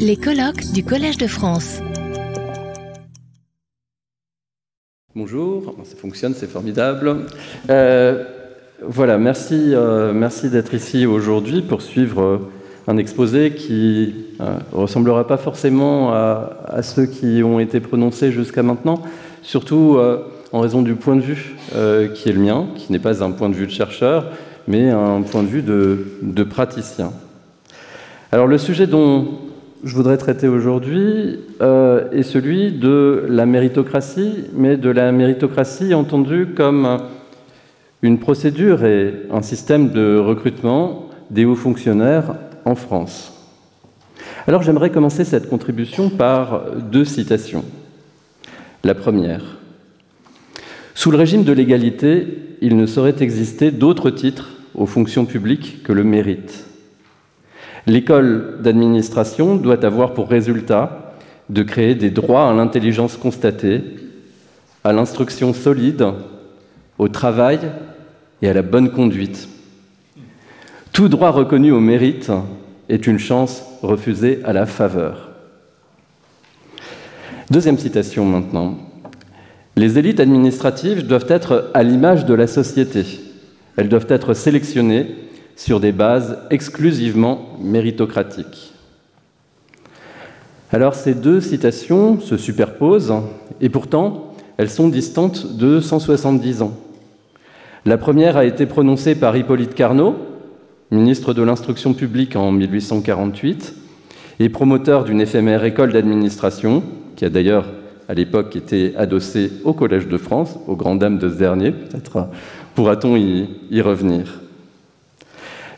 Les colloques du Collège de France. Bonjour, ça fonctionne, c'est formidable. Euh, voilà, merci, euh, merci d'être ici aujourd'hui pour suivre euh, un exposé qui ne ressemblera pas forcément à, ceux qui ont été prononcés jusqu'à maintenant, surtout en raison du point de vue qui est le mien, qui n'est pas un point de vue de chercheur, mais un point de vue de, de praticien. Alors le sujet dont je voudrais traiter aujourd'hui euh, est celui de la méritocratie, mais de la méritocratie entendue comme une procédure et un système de recrutement des hauts fonctionnaires en France. Alors j'aimerais commencer cette contribution par deux citations. La première. Sous le régime de l'égalité, il ne saurait exister d'autre titre aux fonctions publiques que le mérite. L'école d'administration doit avoir pour résultat de créer des droits à l'intelligence constatée, à l'instruction solide, au travail et à la bonne conduite. Tout droit reconnu au mérite est une chance refusée à la faveur. Deuxième citation maintenant. Les élites administratives doivent être à l'image de la société. Elles doivent être sélectionnées sur des bases exclusivement méritocratiques. Alors ces deux citations se superposent et pourtant elles sont distantes de 170 ans. La première a été prononcée par Hippolyte Carnot, ministre de l'Instruction publique en 1848 et promoteur d'une éphémère école d'administration, qui a d'ailleurs à l'époque été adossée au Collège de France, aux grandes dames de ce dernier, peut-être pourra-t-on y revenir.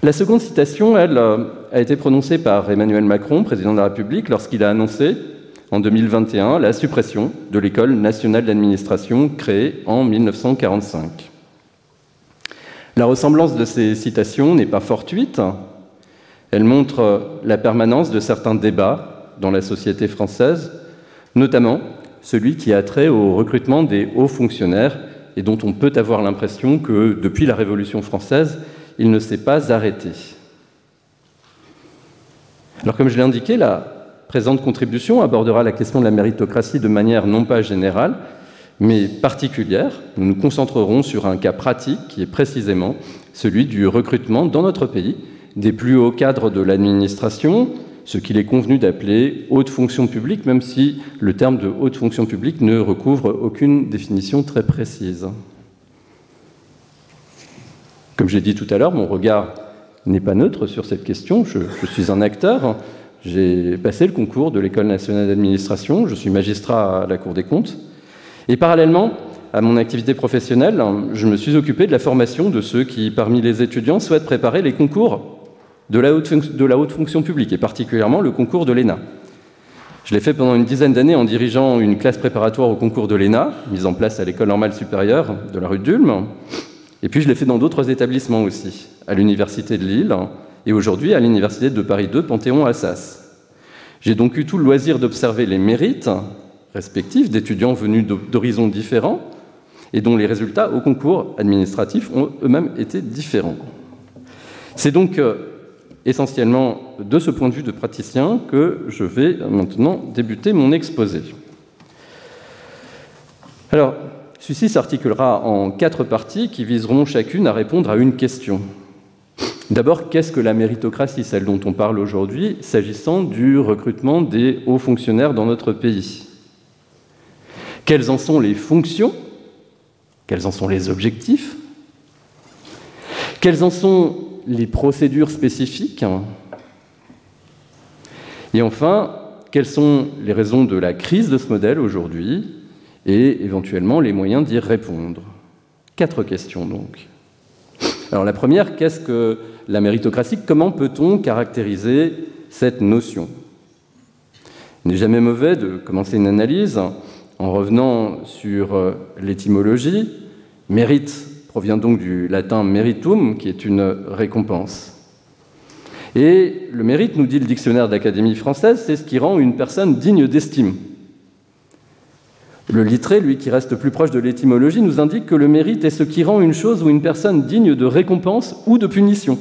La seconde citation, elle, euh, a été prononcée par Emmanuel Macron, président de la République, lorsqu'il a annoncé en 2021 la suppression de l'École nationale d'administration créée en 1945. La ressemblance de ces citations n'est pas fortuite. Elle montre la permanence de certains débats dans la société française, notamment celui qui a trait au recrutement des hauts fonctionnaires et dont on peut avoir l'impression que depuis la Révolution française, il ne s'est pas arrêté. Alors comme je l'ai indiqué, la présente contribution abordera la question de la méritocratie de manière non pas générale, mais particulière. Nous nous concentrerons sur un cas pratique qui est précisément celui du recrutement dans notre pays des plus hauts cadres de l'administration, ce qu'il est convenu d'appeler haute fonction publique, même si le terme de haute fonction publique ne recouvre aucune définition très précise. Comme j'ai dit tout à l'heure, mon regard n'est pas neutre sur cette question. Je, suis un acteur. J'ai passé le concours de l'École nationale d'administration. Je suis magistrat à la Cour des comptes. Et parallèlement à mon activité professionnelle, je me suis occupé de la formation de ceux qui, parmi les étudiants, souhaitent préparer les concours de la haute, de la haute fonction publique, et particulièrement le concours de l'ENA. Je l'ai fait pendant une dizaine d'années en dirigeant une classe préparatoire au concours de l'ENA, mise en place à l'École normale supérieure de la rue d'Ulm. Et puis je l'ai fait dans d'autres établissements aussi, à l'Université de Lille et aujourd'hui à l'Université de Paris 2, Panthéon-Assas. J'ai donc eu tout le loisir d'observer les mérites respectifs d'étudiants venus d'horizons différents et dont les résultats au concours administratif ont eux-mêmes été différents. C'est donc euh, essentiellement de ce point de vue de praticien que je vais maintenant débuter mon exposé. Alors, celui-ci s'articulera en quatre parties qui viseront chacune à répondre à une question. D'abord, qu'est-ce que la méritocratie, celle dont on parle aujourd'hui, s'agissant du recrutement des hauts fonctionnaires dans notre pays? Quelles en sont les fonctions? Quels en sont les objectifs? Quelles en sont les procédures spécifiques? Et enfin, quelles sont les raisons de la crise de ce modèle aujourd'hui? Et éventuellement les moyens d'y répondre. Quatre questions donc. Alors la première, qu'est-ce que la méritocratie Comment peut-on caractériser cette notion? Il n'est jamais mauvais de commencer une analyse en revenant sur euh, l'étymologie. Mérite provient donc du latin meritum, qui est une récompense. Et le mérite, nous dit le dictionnaire d'Académie française, c'est ce qui rend une personne digne d'estime. Le littré, lui qui reste plus proche de l'étymologie, nous indique que le mérite est ce qui rend une chose ou une personne digne de récompense ou de punition.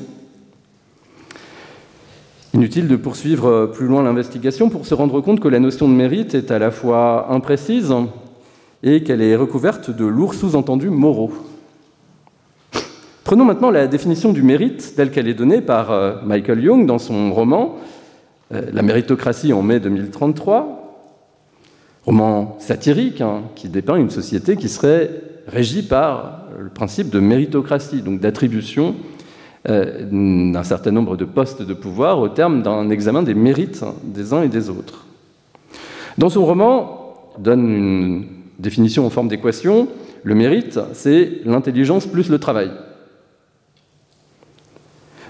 Inutile de poursuivre plus loin l'investigation pour se rendre compte que la notion de mérite est à la fois imprécise et qu'elle est recouverte de lourds sous-entendus moraux. Prenons maintenant la définition du mérite telle qu'elle est donnée par euh, Michael Young dans son roman euh, La méritocratie en mai 2033, roman satirique hein, qui dépeint une société qui serait régie par le principe de méritocratie, donc d'attribution euh, d'un certain nombre de postes de pouvoir au terme d'un examen des mérites des uns et des autres. Dans son roman, donne une définition en forme d'équation, le mérite, c'est l'intelligence plus le travail.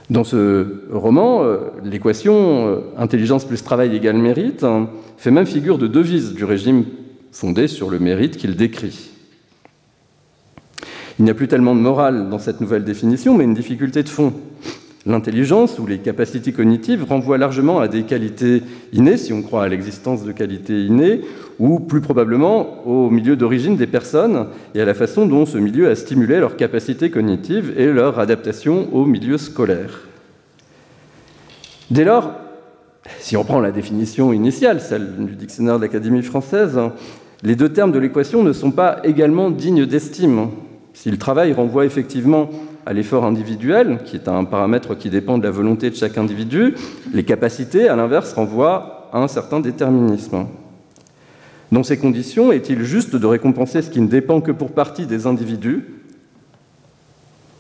Dans ce roman, euh, l'équation euh, intelligence plus travail égale mérite hein, fait même figure de devise du régime fondé sur le mérite qu'il décrit. Il n'y a plus tellement de morale dans cette nouvelle définition, mais une difficulté de fond. L'intelligence ou les capacités cognitives renvoient largement à des qualités innées, si on croit à l'existence de qualités innées, ou plus probablement au milieu d'origine des personnes et à la façon dont ce milieu a stimulé leurs capacités cognitives et leur adaptation au milieu scolaire. Dès lors, si on prend la définition initiale, celle du dictionnaire de l'Académie française, les deux termes de l'équation ne sont pas également dignes d'estime. Si le travail renvoie effectivement à l'effort individuel, qui est un paramètre qui dépend de la volonté de chaque individu, les capacités, à l'inverse, renvoient à un certain déterminisme. Dans ces conditions, est-il juste de récompenser ce qui ne dépend que pour partie des individus?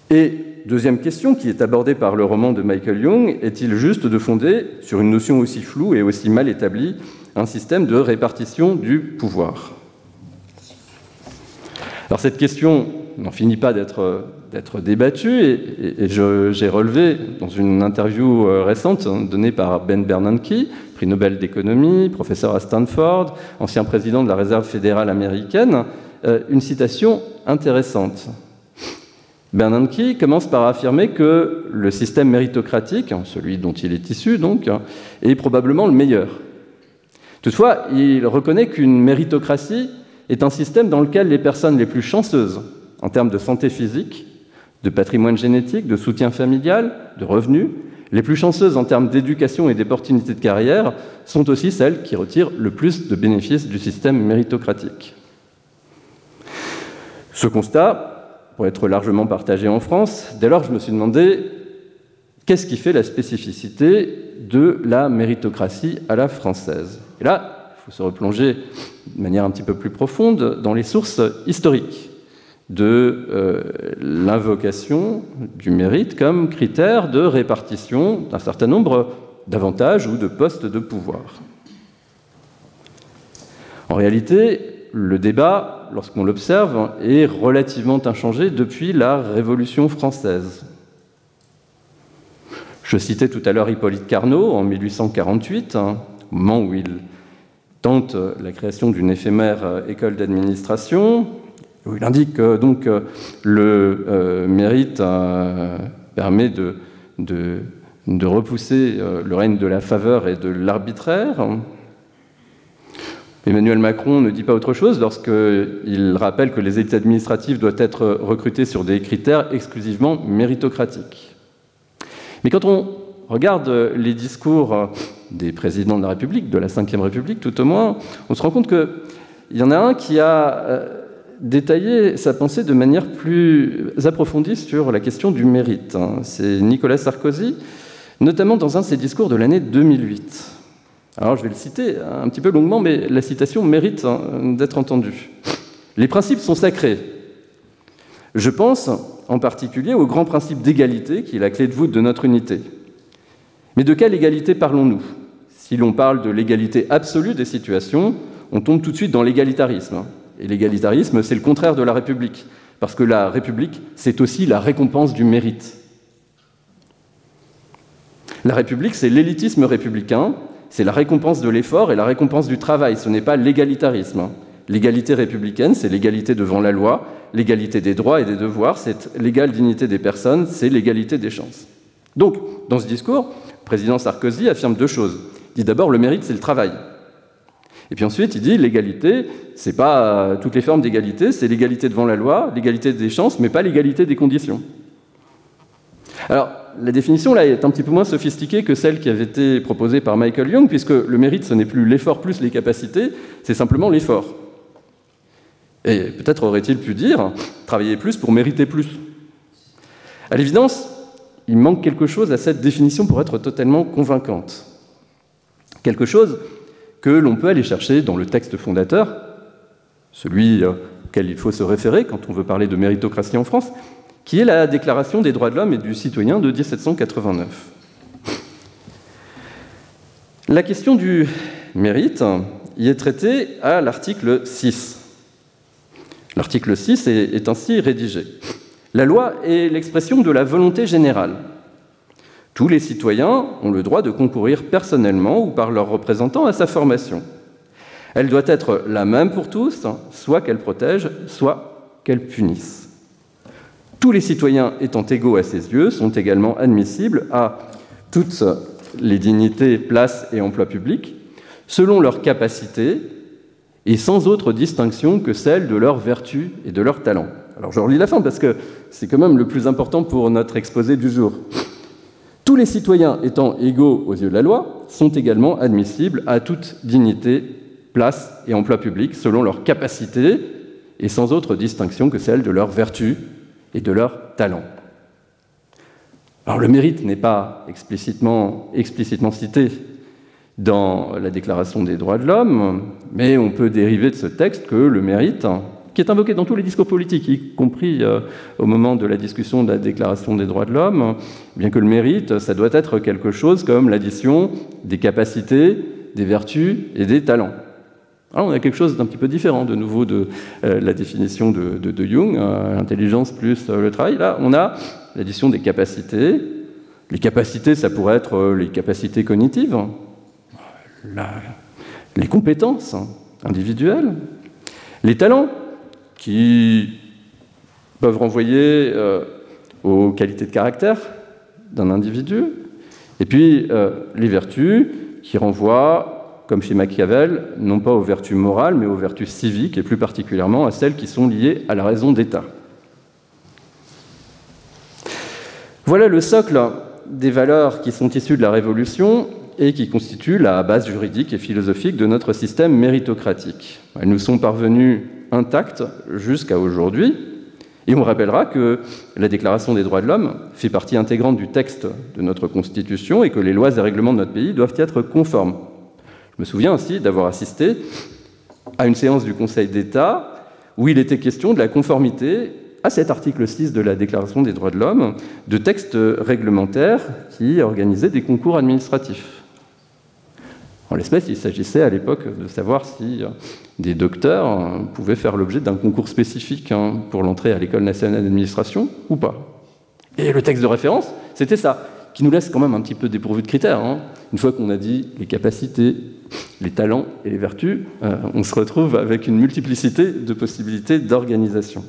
Et deuxième question qui est abordée par le roman de Michael Young, est-il juste de fonder sur une notion aussi floue et aussi mal établie un système de répartition du pouvoir? Alors cette question n'en finit pas d'être débattue et, j'ai relevé dans une interview euh, récente donnée par Ben Bernanke, prix Nobel d'économie, professeur à Stanford, ancien président de la Réserve fédérale américaine, euh, une citation intéressante. Bernanke commence par affirmer que le système méritocratique, celui dont il est issu donc, est probablement le meilleur. Toutefois, il reconnaît qu'une méritocratie est un système dans lequel les personnes les plus chanceuses en termes de santé physique, de patrimoine génétique, de soutien familial, de revenus, les plus chanceuses en termes d'éducation et d'opportunités de carrière sont aussi celles qui retirent le plus de bénéfices du système méritocratique. Ce constat, pour être largement partagé en France, dès lors je me suis demandé qu'est-ce qui fait la spécificité de la méritocratie à la française. Et là, il faut se replonger de manière un petit peu plus profonde dans les sources historiques de euh, l'invocation du mérite comme critère de répartition d'un certain nombre d'avantages ou de postes de pouvoir. En réalité, le débat, lorsqu'on l'observe, est relativement inchangé depuis la Révolution française. Je citais tout à l'heure Hippolyte Carnot en 1848, hein, au moment où il tente la création d'une éphémère euh, école d'administration, il indique donc le euh, mérite euh, permet de, repousser euh, le règne de la faveur et de l'arbitraire. Emmanuel Macron ne dit pas autre chose lorsqu'il rappelle que les élites administratives doivent être recrutées sur des critères exclusivement méritocratiques. Mais quand on regarde les discours des présidents de la République, de la Ve République tout au moins, on se rend compte qu'il y en a un qui a détailler sa pensée de manière plus approfondie sur la question du mérite. Hein. C'est Nicolas Sarkozy, notamment dans un de ses discours de l'année 2008. Alors je vais le citer un petit peu longuement, mais la citation mérite hein, d'être entendue. Les principes sont sacrés. Je pense en particulier au grand principe d'égalité qui est la clé de voûte de notre unité. Mais de quelle égalité parlons-nous? Si l'on parle de l'égalité absolue des situations, on tombe tout de suite dans l'égalitarisme. Et l'égalitarisme, c'est le contraire de la République, parce que la République, c'est aussi la récompense du mérite. La République, c'est l'élitisme républicain, c'est la récompense de l'effort et la récompense du travail, ce n'est pas l'égalitarisme. L'égalité républicaine, c'est l'égalité devant la loi, l'égalité des droits et des devoirs, c'est l'égale dignité des personnes, c'est l'égalité des chances. Donc, dans ce discours, le président Sarkozy affirme deux choses. Il dit d'abord, le mérite, c'est le travail. Et puis ensuite, il dit l'égalité, c'est pas euh, toutes les formes d'égalité, c'est l'égalité devant la loi, l'égalité des chances, mais pas l'égalité des conditions. Alors, la définition là est un petit peu moins sophistiquée que celle qui avait été proposée par Michael Young, puisque le mérite, ce n'est plus l'effort plus les capacités, c'est simplement l'effort. Et peut-être aurait-il pu dire travailler plus pour mériter plus. À l'évidence, il manque quelque chose à cette définition pour être totalement convaincante. Quelque chose que l'on peut aller chercher dans le texte fondateur, celui euh, auquel il faut se référer quand on veut parler de méritocratie en France, qui est la Déclaration des droits de l'homme et du citoyen de 1789. La question du mérite y est traitée à l'article 6. L'article 6 est ainsi rédigé. La loi est l'expression de la volonté générale. Tous les citoyens ont le droit de concourir personnellement ou par leurs représentants à sa formation. Elle doit être la même pour tous, soit qu'elle protège, soit qu'elle punisse. Tous les citoyens étant égaux à ses yeux sont également admissibles à toutes les dignités, places et emplois publics, selon leurs capacités et sans autre distinction que celle de leur vertu et de leur talent. Alors je relis la fin parce que c'est quand même le plus important pour notre exposé du jour. Tous les citoyens étant égaux aux yeux de la loi sont également admissibles à toute dignité, place et emploi public selon leurs capacités et sans autre distinction que celle de leur vertu et de leur talent. Alors le mérite n'est pas explicitement, explicitement cité dans la Déclaration des droits de l'homme, mais on peut dériver de ce texte que le mérite, qui est invoqué dans tous les discours politiques, y compris euh, au moment de la discussion de la Déclaration des droits de l'homme, bien que le mérite, ça doit être quelque chose comme l'addition des capacités, des vertus et des talents. Alors on a quelque chose d'un petit peu différent de nouveau de euh, la définition de, Jung, l'intelligence plus euh, le travail. Là, on a l'addition des capacités. Les capacités, ça pourrait être les capacités cognitives, les compétences individuelles, les talents qui peuvent renvoyer aux qualités de caractère d'un individu, et puis les vertus qui renvoient comme chez Machiavel, non pas aux vertus morales, mais aux vertus civiques, et plus particulièrement à celles qui sont liées à la raison d'État. Voilà le socle des valeurs qui sont issues de la Révolution et qui constituent la base juridique et philosophique de notre système méritocratique. Elles nous sont parvenues intactes jusqu'à aujourd'hui, et on rappellera que la Déclaration des droits de l'homme fait partie intégrante du texte de notre Constitution et que les lois et règlements de notre pays doivent être conformes je me souviens aussi d'avoir assisté à une séance du Conseil d'État où il était question de la conformité à cet article 6 de la Déclaration des droits de l'homme de textes réglementaires qui organisaient des concours administratifs. En l'espèce, il s'agissait à l'époque de savoir si des docteurs pouvaient faire l'objet d'un concours spécifique hein, pour l'entrée à l'École nationale d'administration ou pas. Et le texte de référence, c'était ça, qui nous laisse quand même un petit peu dépourvu de critères. Hein. Une fois qu'on a dit les capacités, les talents et les vertus, euh, on se retrouve avec une multiplicité de possibilités d'organisation.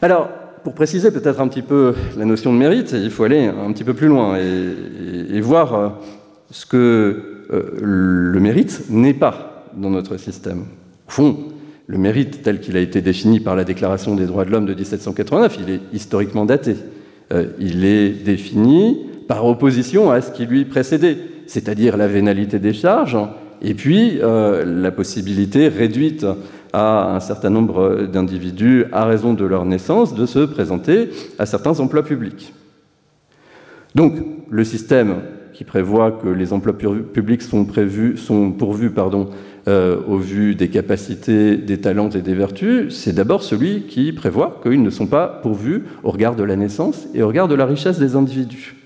Alors, pour préciser peut-être un petit peu la notion de mérite, il faut aller un petit peu plus loin et, voir euh, ce que euh, le mérite n'est pas dans notre système. Au fond, le mérite tel qu'il a été défini par la Déclaration des droits de l'homme de 1789, il est historiquement daté. il est défini par opposition à ce qui lui précédait c'est-à-dire la vénalité des charges, et puis euh, la possibilité réduite à un certain nombre d'individus, à raison de leur naissance, de se présenter à certains emplois publics. Donc, le système qui prévoit que les emplois publics sont, prévus, sont pourvus pardon, euh, au vu des capacités, des talents et des vertus, c'est d'abord celui qui prévoit qu'ils ne sont pas pourvus au regard de la naissance et au regard de la richesse des individus.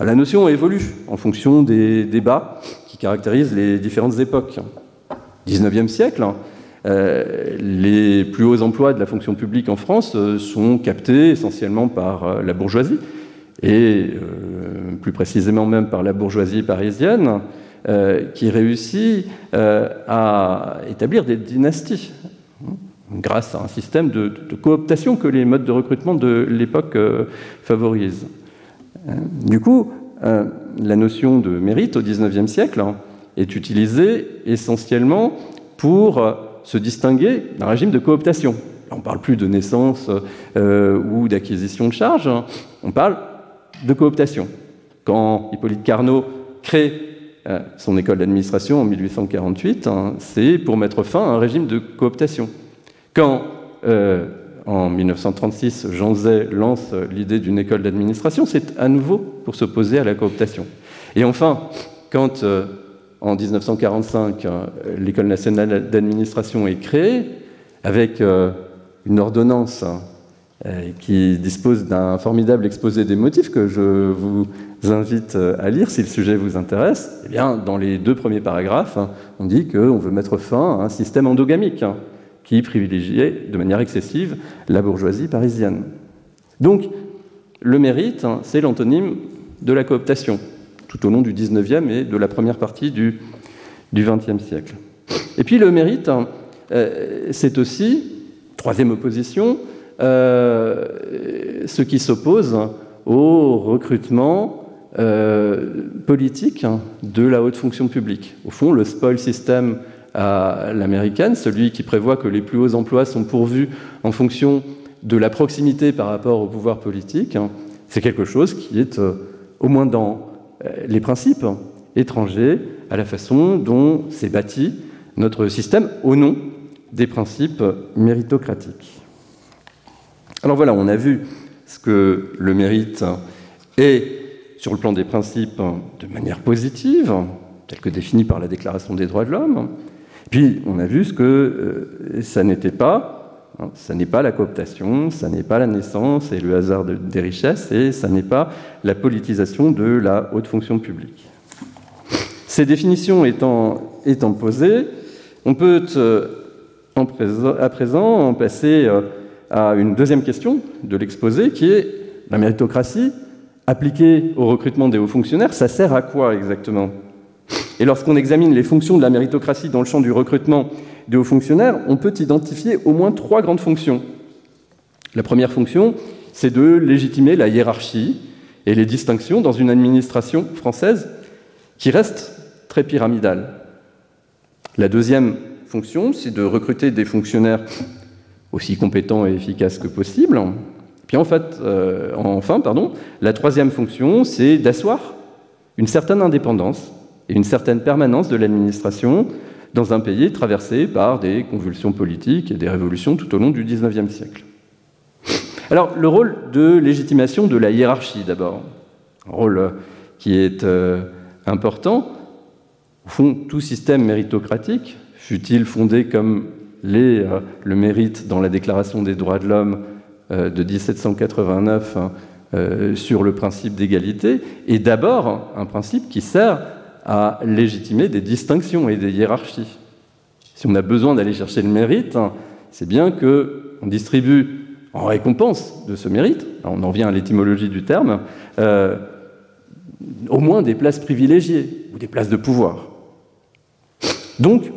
La notion évolue en fonction des débats qui caractérisent les différentes époques. 19e siècle, euh, les plus hauts emplois de la fonction publique en France euh, sont captés essentiellement par la bourgeoisie, et plus précisément même par la bourgeoisie parisienne, qui réussit à établir des dynasties hein, grâce à un système de, cooptation que les modes de recrutement de l'époque favorisent. Du coup, euh, la notion de mérite au XIXe siècle est utilisée essentiellement pour euh, se distinguer d'un régime de cooptation. on ne parle plus de naissance ou d'acquisition de charges, on parle de cooptation. Quand Hippolyte Carnot crée son école d'administration en 1848, hein, c'est pour mettre fin à un régime de cooptation. Quand en 1936, Jean Zay lance l'idée d'une école d'administration, c'est à nouveau pour s'opposer à la cooptation. Et enfin, quand euh, en 1945, euh, l'école nationale d'administration est créée, avec euh, une ordonnance qui dispose d'un formidable exposé des motifs que je vous invite à lire si le sujet vous intéresse, eh bien, dans les deux premiers paragraphes, on dit qu'on veut mettre fin à un système endogamique qui privilégiait de manière excessive la bourgeoisie parisienne. Donc, le mérite, hein, c'est l'antonyme de la cooptation, tout au long du XIXe et de la première partie du XXe siècle. Et puis le mérite, hein, euh, c'est aussi, troisième opposition, euh, ce qui s'oppose au recrutement euh, politique hein, de la haute fonction publique. Au fond, le spoil system à l'américaine, celui qui prévoit que les plus hauts emplois sont pourvus en fonction de la proximité par rapport au pouvoir politique, hein. c'est quelque chose qui est, euh, au moins dans euh, les principes, étrangers à la façon dont s'est bâti notre système au nom des principes méritocratiques. Alors voilà, on a vu ce que le mérite est sur le plan des principes de manière positive, tel que défini par la Déclaration des droits de l'homme, puis on a vu ce que euh, ça n'était pas, hein, ça n'est pas la cooptation, ça n'est pas la naissance et le hasard des richesses, et ça n'est pas la politisation de la haute fonction publique. Ces définitions étant, étant posées, on peut euh, à présent en passer euh, à une deuxième question de l'exposé qui est la méritocratie appliquée au recrutement des hauts fonctionnaires, ça sert à quoi exactement? Et lorsqu'on examine les fonctions de la méritocratie dans le champ du recrutement des hauts fonctionnaires, on peut identifier au moins trois grandes fonctions. La première fonction, c'est de légitimer la hiérarchie et les distinctions dans une administration française qui reste très pyramidale. La deuxième fonction, c'est de recruter des fonctionnaires aussi compétents et efficaces que possible. Puis en fait, euh, enfin, pardon, la troisième fonction, c'est d'asseoir une certaine indépendance et une certaine permanence de l'administration dans un pays traversé par des convulsions politiques et des révolutions tout au long du XIXe siècle. Alors, le rôle de légitimation de la hiérarchie, d'abord, un rôle qui est euh, important. Au fond, tout système méritocratique, fut-il fondé comme l'est euh, le mérite dans la Déclaration des droits de l'homme euh, de 1789 hein, sur le principe d'égalité, est d'abord un principe qui sert à légitimer des distinctions et des hiérarchies. Si on a besoin d'aller chercher le mérite, hein, c'est bien qu'on distribue en récompense de ce mérite, on en vient à l'étymologie du terme, euh, au moins des places privilégiées ou des places de pouvoir. Donc,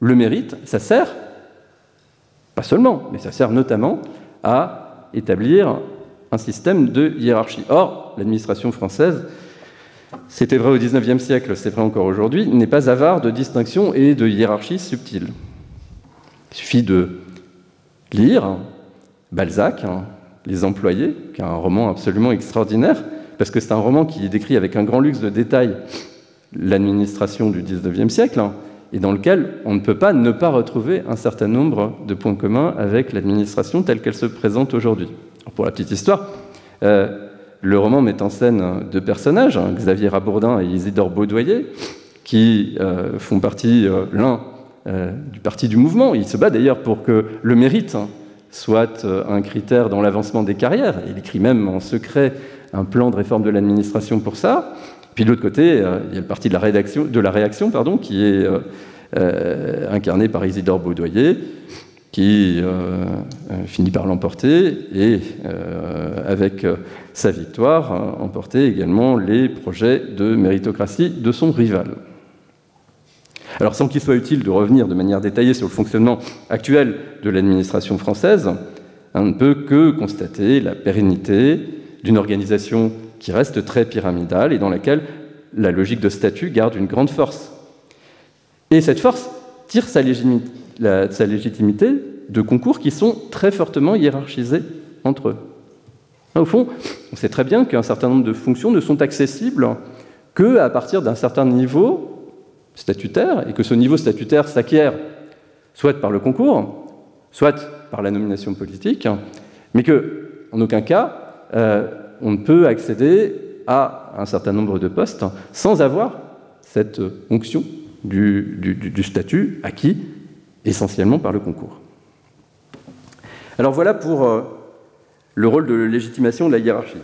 le mérite, ça sert, pas seulement, mais ça sert notamment à établir un système de hiérarchie. Or, l'administration française c'était vrai au XIXe siècle, c'est vrai encore aujourd'hui, n'est pas avare de distinctions et de hiérarchies subtiles. Il suffit de lire Balzac, hein, Les employés, qui est un roman absolument extraordinaire, parce que c'est un roman qui décrit avec un grand luxe de détails l'administration du XIXe siècle, hein, et dans lequel on ne peut pas ne pas retrouver un certain nombre de points communs avec l'administration telle qu'elle se présente aujourd'hui. Pour la petite histoire, euh, le roman met en scène deux personnages, hein, Xavier Rabourdin et Isidore Baudoyer, qui euh, font partie, euh, l'un du parti du mouvement. Il se bat d'ailleurs pour que le mérite hein, soit un critère dans l'avancement des carrières. Il écrit même en secret un plan de réforme de l'administration pour ça. Puis de l'autre côté, il y a le parti de la, réaction pardon, qui est incarné par Isidore Baudoyer, qui euh, euh, finit par l'emporter et, euh, avec sa victoire, emporter également les projets de méritocratie de son rival. Alors sans qu'il soit utile de revenir de manière détaillée sur le fonctionnement actuel de l'administration française, on ne peut que constater la pérennité d'une organisation qui reste très pyramidale et dans laquelle la logique de statut garde une grande force. Et cette force tire sa légitimité de concours qui sont très fortement hiérarchisés entre eux. Au fond, on sait très bien qu'un certain nombre de fonctions ne sont accessibles qu'à partir d'un certain niveau statutaire, et que ce niveau statutaire s'acquiert soit par le concours, soit par la nomination politique, mais que, en aucun cas, euh, on ne peut accéder à un certain nombre de postes sans avoir cette onction du, statut acquis essentiellement par le concours. Alors voilà pour euh, le rôle de légitimation de la hiérarchie.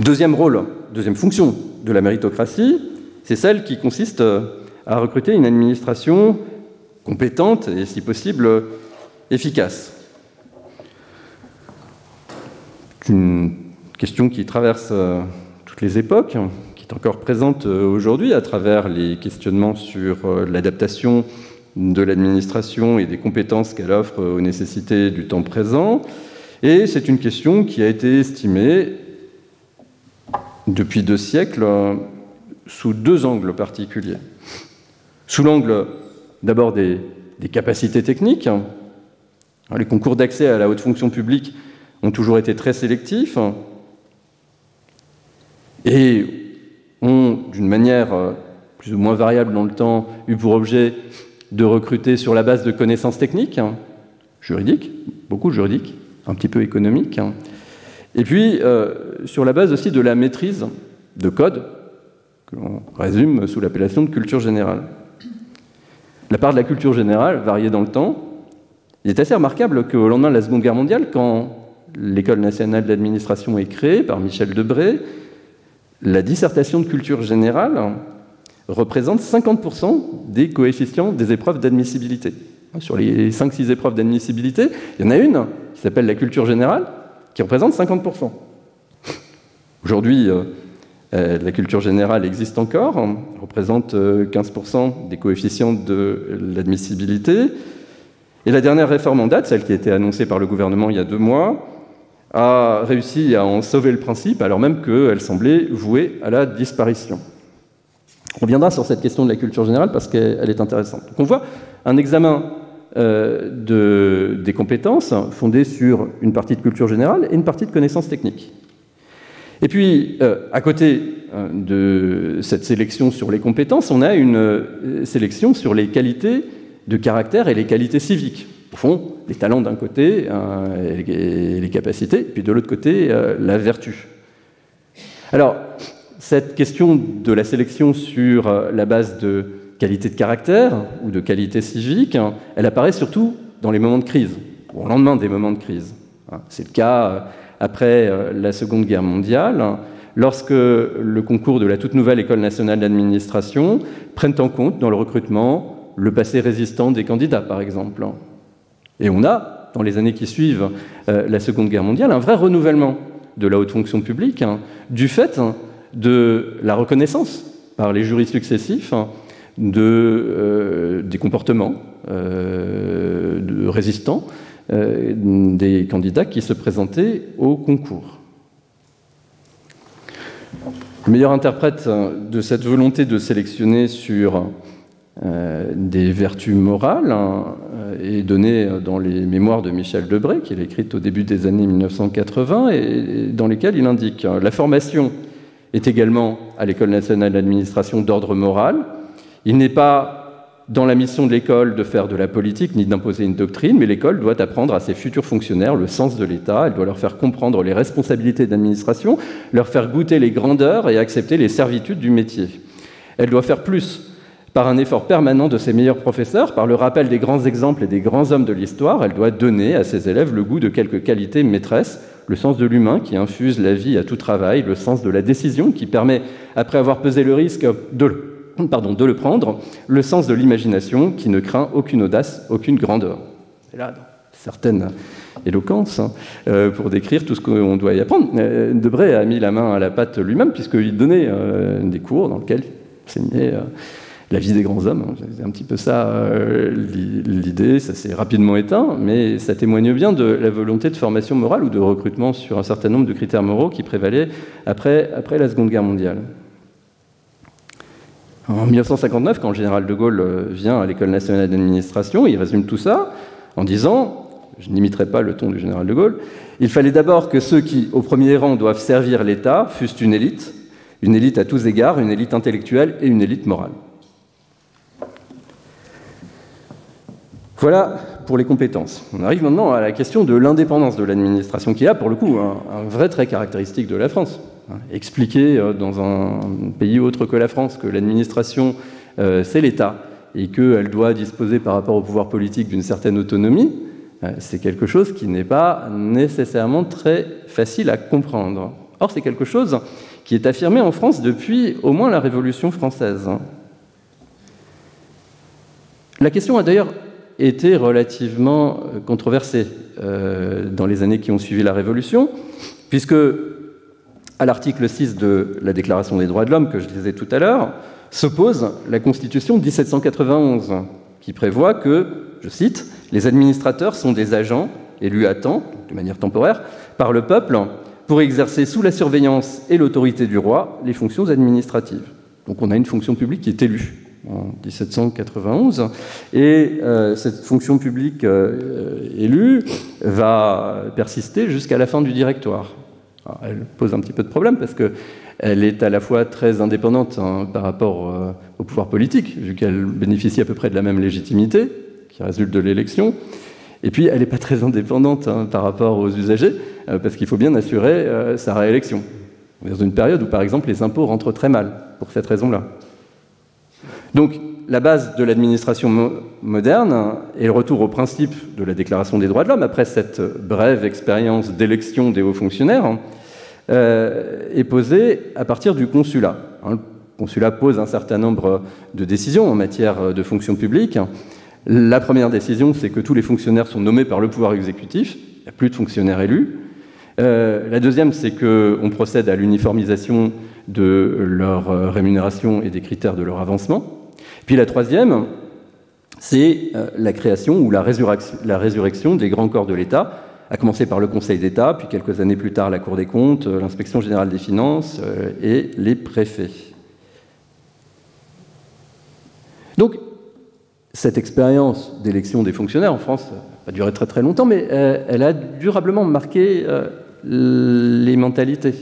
Deuxième rôle, deuxième fonction de la méritocratie, c'est celle qui consiste euh, à recruter une administration compétente et, si possible, efficace. C'est une question qui traverse euh, toutes les époques, qui est encore présente euh, aujourd'hui à travers les questionnements sur euh, l'adaptation de l'administration et des compétences qu'elle offre aux nécessités du temps présent. Et c'est une question qui a été estimée depuis deux siècles sous deux angles particuliers. Sous l'angle d'abord des, capacités techniques. Les concours d'accès à la haute fonction publique ont toujours été très sélectifs et ont, d'une manière euh, plus ou moins variable dans le temps, eu pour objet de recruter sur la base de connaissances techniques, hein, juridiques, beaucoup juridiques, un petit peu économiques, hein. et puis euh, sur la base aussi de la maîtrise de code, que l'on résume sous l'appellation de culture générale. La part de la culture générale variait dans le temps. Il est assez remarquable qu'au lendemain de la Seconde Guerre mondiale, quand l'École nationale d'administration est créée par Michel Debré, la dissertation de culture générale représente 50% des coefficients des épreuves d'admissibilité. Sur les 5-6 épreuves d'admissibilité, il y en a une qui s'appelle la culture générale, qui représente 50%. Aujourd'hui, euh, euh, la culture générale existe encore, représente 15% euh, des coefficients de l'admissibilité. Et la dernière réforme en date, celle qui a été annoncée par le gouvernement il y a deux mois, a réussi à en sauver le principe alors même qu'elle semblait vouée à la disparition. On reviendra sur cette question de la culture générale parce qu'elle est intéressante. on voit un examen euh, des compétences fondé sur une partie de culture générale et une partie de connaissances techniques. Et puis, euh, à côté euh, de cette sélection sur les compétences, on a une sélection sur les qualités de caractère et les qualités civiques au fond, les talents d'un côté euh, et les capacités, puis de l'autre côté, euh, la vertu. Alors, cette question de la sélection sur euh, la base de qualité de caractère ou de qualité civique, hein, elle apparaît surtout dans les moments de crise, ou au lendemain des moments de crise. Hein. C'est le cas après la Seconde Guerre mondiale, hein, lorsque le concours de la toute nouvelle École nationale d'administration prenne en compte dans le recrutement le passé résistant des candidats, par exemple. Et on a, dans les années qui suivent euh, la Seconde Guerre mondiale, un vrai renouvellement de la haute fonction publique hein, du fait hein, de la reconnaissance par les jurys successifs hein, de, euh, des comportements euh, résistants des candidats qui se présentaient au concours. Le meilleur interprète de cette volonté de sélectionner sur des vertus morales hein, est donné dans les mémoires de Michel Debré, qu'il a écrites au début des années 1980, et dans lesquelles il indique la formation est également à l'École nationale d'administration d'ordre moral. Il n'est pas dans la mission de l'école de faire de la politique ni d'imposer une doctrine, mais l'école doit apprendre à ses futurs fonctionnaires le sens de l'État, elle doit leur faire comprendre les responsabilités d'administration, leur faire goûter les grandeurs et accepter les servitudes du métier. Elle doit faire plus par un effort permanent de ses meilleurs professeurs, par le rappel des grands exemples et des grands hommes de l'histoire, elle doit donner à ses élèves le goût de quelques qualités maîtresses, le sens de l'humain qui infuse la vie à tout travail, le sens de la décision qui permet, après avoir pesé le risque, de, pardon, de le prendre, le sens de l'imagination qui ne craint aucune audace, aucune grandeur. C'est là certaine éloquence hein, euh, pour décrire tout ce qu'on doit y apprendre. Euh, Debray a mis la main à la pâte lui-même puisqu'il donnait euh, des cours dans lesquels il enseignait la vie des grands hommes. Hein. C'est un petit peu ça euh, l'idée, ça s'est rapidement éteint, mais ça témoigne bien de la volonté de formation morale ou de recrutement sur un certain nombre de critères moraux qui prévalaient après, après la Seconde Guerre mondiale. En 1959, quand le général de Gaulle euh, vient à l'École nationale d'administration, il résume tout ça en disant, je n'imiterai pas le ton du général de Gaulle, il fallait d'abord que ceux qui, au premier rang, doivent servir l'État fussent une élite, une élite à tous égards, une élite intellectuelle et une élite morale. Voilà pour les compétences. On arrive maintenant à la question de l'indépendance de l'administration, qui là, pour le coup, un, vrai trait caractéristique de la France. Expliquer euh, dans un pays autre que la France que l'administration, euh, c'est l'État, et qu'elle doit disposer par rapport au pouvoir politique d'une certaine autonomie, euh, c'est quelque chose qui n'est pas nécessairement très facile à comprendre. Or, c'est quelque chose qui est affirmé en France depuis au moins la Révolution française. La question a d'ailleurs été relativement euh, controversée euh, dans les années qui ont suivi la Révolution, puisque à l'article 6 de la Déclaration des droits de l'homme, que je disais tout à l'heure, s'oppose la Constitution de 1791, qui prévoit que, je cite, les administrateurs sont des agents élus à temps, de manière temporaire, par le peuple pour exercer sous la surveillance et l'autorité du roi les fonctions administratives. Donc on a une fonction publique qui est élue en 1791. Et euh, cette fonction publique euh, élue va persister jusqu'à la fin du directoire. elle pose un petit peu de problème parce qu'elle est à la fois très indépendante hein, par rapport euh, au pouvoir politique, vu qu'elle bénéficie à peu près de la même légitimité qui résulte de l'élection. Et puis, elle n'est pas très indépendante hein, par rapport aux usagers, parce qu'il faut bien assurer sa réélection. Dans une période où, par exemple, les impôts rentrent très mal, pour cette raison-là. Donc, la base de l'administration moderne est le retour au principe de la Déclaration des droits de l'homme, après cette brève expérience d'élection des hauts fonctionnaires, euh, est posée à partir du consulat. Hein, le consulat pose un certain nombre de décisions en matière de fonction publique. La première décision, c'est que tous les fonctionnaires sont nommés par le pouvoir exécutif, il n'y a plus de fonctionnaires élus. Euh, la deuxième, c'est qu'on procède à l'uniformisation de leur rémunération et des critères de leur avancement. Puis la troisième, c'est euh, la création ou la résurrection, des grands corps de l'État, à commencer par le Conseil d'État, puis quelques années plus tard la Cour des comptes, euh, l'inspection générale des finances euh, et les préfets. Donc, cette expérience d'élection des fonctionnaires en France a duré très très longtemps, mais elle a durablement marqué les mentalités.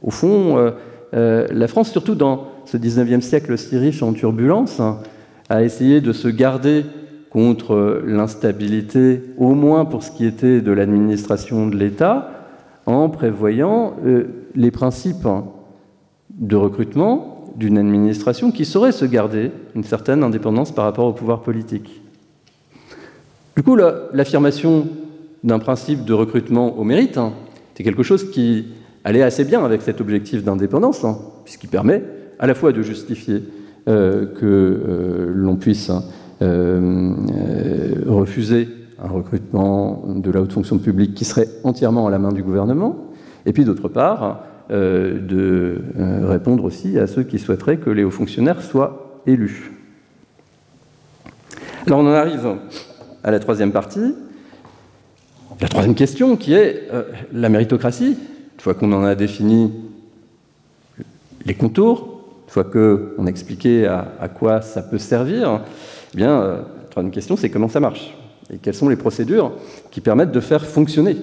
Au fond, la France, surtout dans ce 19e siècle si riche en turbulences, a essayé de se garder contre l'instabilité, au moins pour ce qui était de l'administration de l'État, en prévoyant euh, les principes de recrutement d'une administration qui saurait se garder une certaine indépendance par rapport au pouvoir politique. Du coup, l'affirmation d'un principe de recrutement au mérite, hein, c'est quelque chose qui allait assez bien avec cet objectif d'indépendance, hein, puisqu'il permet à la fois de justifier euh, que euh, l'on puisse hein, euh, refuser un recrutement de la haute fonction publique qui serait entièrement à la main du gouvernement, et puis d'autre part, de répondre aussi à ceux qui souhaiteraient que les hauts fonctionnaires soient élus. Alors on en arrive à la troisième partie, la troisième question qui est la méritocratie. Une fois qu'on en a défini les contours, une fois qu'on a expliqué à, quoi ça peut servir, eh bien, euh, la troisième question, c'est comment ça marche et quelles sont les procédures qui permettent de faire fonctionner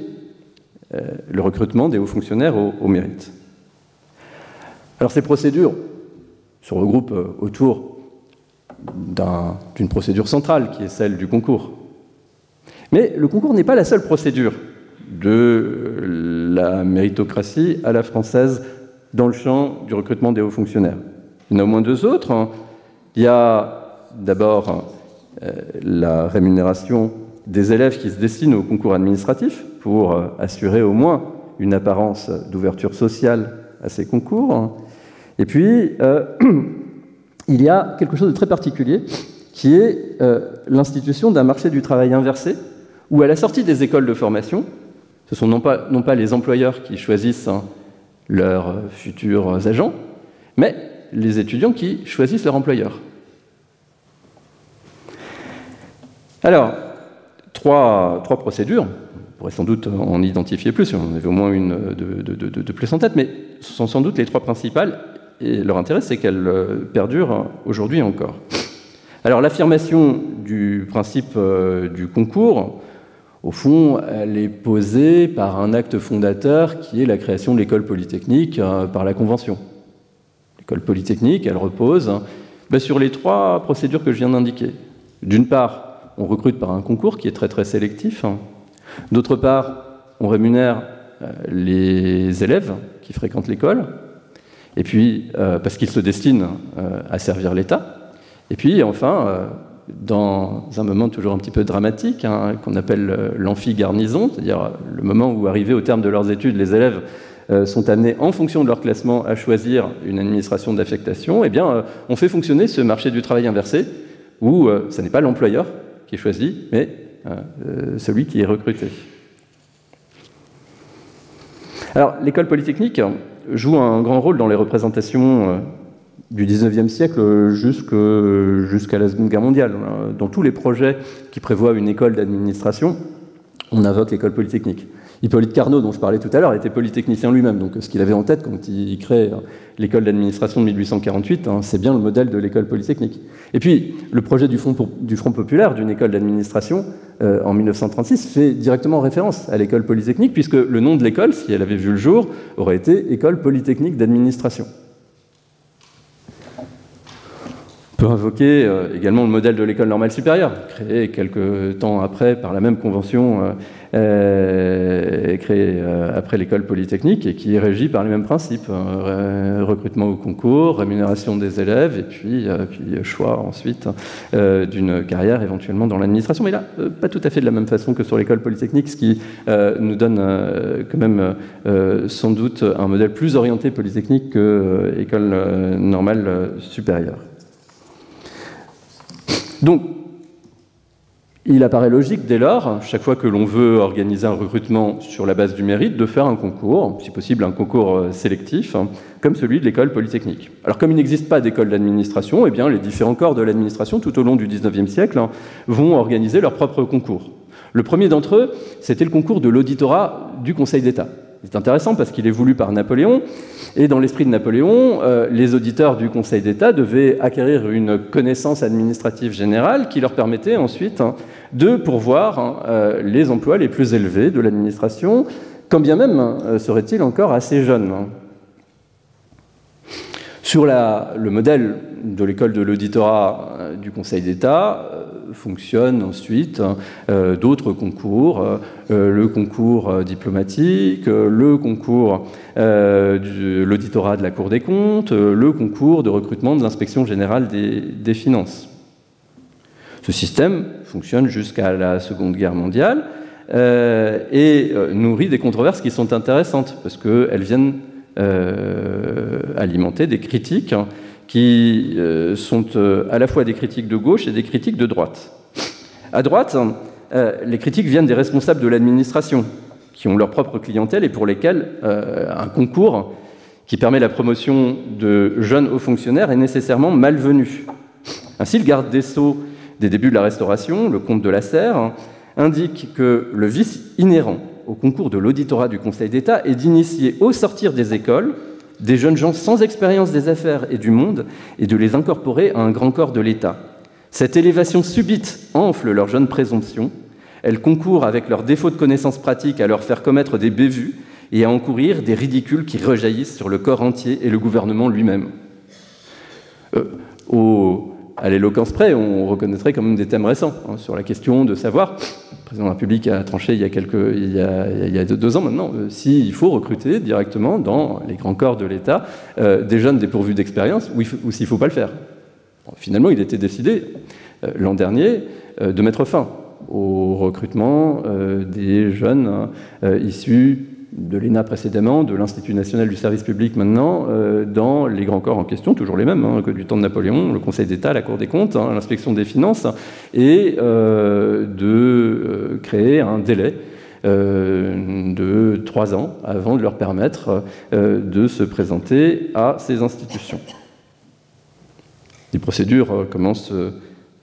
euh, le recrutement des hauts fonctionnaires au, mérite. Alors ces procédures se regroupent euh, autour d'une procédure centrale qui est celle du concours. Mais le concours n'est pas la seule procédure de la méritocratie à la française dans le champ du recrutement des hauts fonctionnaires. Il y en a au moins deux autres. Il y a d'abord euh, la rémunération des élèves qui se destinent au concours administratif pour euh, assurer au moins une apparence d'ouverture sociale à ces concours. Et puis, euh, il y a quelque chose de très particulier qui est l'institution d'un marché du travail inversé, où à la sortie des écoles de formation, ce sont non pas, non pas les employeurs qui choisissent hein, leurs futurs agents, mais les étudiants qui choisissent leur employeur. Alors, trois, procédures. On pourrait sans doute en identifier plus, on avait au moins une de, plus en tête, mais ce sont sans doute les trois principales et leur intérêt, c'est qu'elles perdurent aujourd'hui encore. Alors l'affirmation du principe du concours, au fond, elle est posée par un acte fondateur qui est la création de l'école polytechnique par la Convention. L'école polytechnique, elle repose ben, sur les trois procédures que je viens d'indiquer. D'une part, on recrute par un concours qui est très très sélectif. D'autre part, on rémunère euh, les élèves qui fréquentent l'école, et puis euh, parce qu'ils se destinent euh, à servir l'État. Et puis enfin, dans un moment toujours un petit peu dramatique, hein, qu'on appelle l'amphi-garnison, c'est-à-dire le moment où, arrivés au terme de leurs études, les élèves sont amenés, en fonction de leur classement, à choisir une administration d'affectation, eh bien, on fait fonctionner ce marché du travail inversé, où ce n'est pas l'employeur qui est choisi, mais celui qui est recruté. Alors, l'école polytechnique joue un grand rôle dans les représentations euh, du 19e siècle jusqu'à la Seconde Guerre mondiale. Dans tous les projets qui prévoient une école d'administration, on invoque l'école polytechnique. Hippolyte Carnot, dont je parlais tout à l'heure, était polytechnicien lui-même, donc ce qu'il avait en tête quand il crée euh, l'école d'administration de 1848, hein, c'est bien le modèle de l'école polytechnique. Et puis, le projet du Front, populaire d'une école d'administration euh, en 1936 fait directement référence à l'école polytechnique, puisque le nom de l'école, si elle avait vu le jour, aurait été École polytechnique d'administration. On peut invoquer euh, également le modèle de l'école normale supérieure, créé quelques temps après par la même convention euh, créée après l'école polytechnique et qui est régie par les mêmes principes recrutement au concours, rémunération des élèves et puis, puis choix ensuite d'une carrière éventuellement dans l'administration. Mais là, pas tout à fait de la même façon que sur l'école polytechnique, ce qui nous donne quand même sans doute un modèle plus orienté polytechnique que école normale supérieure. Donc, il apparaît logique dès lors, chaque fois que l'on veut organiser un recrutement sur la base du mérite, de faire un concours, si possible un concours euh, sélectif, hein, comme celui de l'école polytechnique. Alors comme il n'existe pas d'école d'administration, eh bien, les différents corps de l'administration tout au long du XIXe siècle hein, vont organiser leurs propres concours. Le premier d'entre eux, c'était le concours de l'auditorat du Conseil d'État. C'est intéressant parce qu'il est voulu par Napoléon, et dans l'esprit de Napoléon, euh, les auditeurs du Conseil d'État devaient acquérir une connaissance administrative générale qui leur permettait ensuite hein, de pourvoir hein, euh, les emplois les plus élevés de l'administration, quand bien même euh, serait-il encore assez jeune. Hein. Sur le modèle de l'école de l'auditorat du Conseil d'État, fonctionnent ensuite euh, d'autres concours, le concours diplomatique, le concours de l'auditorat de la Cour des comptes, le concours de recrutement de l'inspection générale des, finances. Ce système fonctionne jusqu'à la Seconde Guerre mondiale et nourrit des controverses qui sont intéressantes parce qu'elles viennent euh, alimenter des critiques qui euh, sont euh, à la fois des critiques de gauche et des critiques de droite. À droite, les critiques viennent des responsables de l'administration, qui ont leur propre clientèle et pour lesquels un concours qui permet la promotion de jeunes hauts fonctionnaires est nécessairement malvenu. Ainsi, le garde des Sceaux des débuts de la Restauration, le comte de la Serre, indique que le vice inhérent au concours de l'auditorat du Conseil d'État est d'initier au sortir des écoles des jeunes gens sans expérience des affaires et du monde et de les incorporer à un grand corps de l'État. Cette élévation subite enfle leur jeune présomption, elle concourt avec leur défaut de connaissances pratiques à leur faire commettre des bévues et à encourir des ridicules qui rejaillissent sur le corps entier et le gouvernement lui-même. Euh, à l'éloquence près, on reconnaîtrait quand même des thèmes récents hein, sur la question de savoir, président de la République a tranché il y a, quelques, il y a, deux ans maintenant, euh, s'il faut recruter directement dans les grands corps de l'État euh, des jeunes dépourvus d'expérience ou, s'il ne faut pas le faire. finalement, il était décidé euh, l'an dernier de mettre fin au recrutement des jeunes hein, issus de l'ENA précédemment, de l'Institut national du service public maintenant, euh, dans les grands corps en question, toujours les mêmes hein, que du temps de Napoléon, le Conseil d'État, la Cour des comptes, hein, l'inspection des finances, et euh, de euh, créer un délai de trois ans avant de leur permettre de se présenter à ces institutions. Les procédures commencent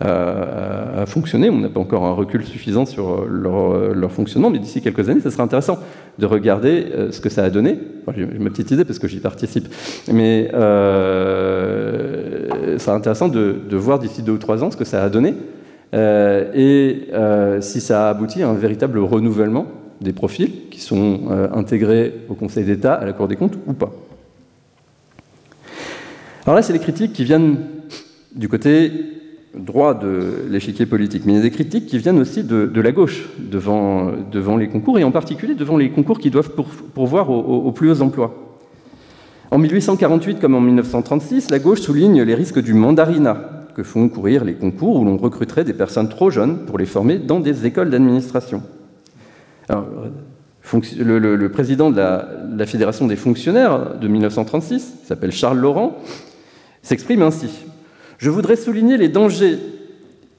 à, fonctionner. On n'a pas encore un recul suffisant sur leur, fonctionnement, mais d'ici quelques années, ce sera intéressant de regarder ce que ça a donné. J'ai ma petite idée parce que j'y participe, mais euh, c'est intéressant de, voir d'ici deux ou trois ans ce que ça a donné euh, et euh, si ça a abouti à un véritable renouvellement des profils qui sont euh, intégrés au Conseil d'État, à la Cour des comptes ou pas. Alors là, c'est les critiques qui viennent du côté droit de l'échiquier politique, mais il y a des critiques qui viennent aussi de, la gauche devant, devant, les concours, et en particulier devant les concours qui doivent pourvoir aux plus hauts emplois. En 1848 comme en 1936, la gauche souligne les risques du mandarinat, que font courir les concours où l'on recruterait des personnes trop jeunes pour les former dans des écoles d'administration. Le, président de la, Fédération des fonctionnaires de 1936, qui s'appelle Charles Laurent, s'exprime ainsi. Je voudrais souligner les dangers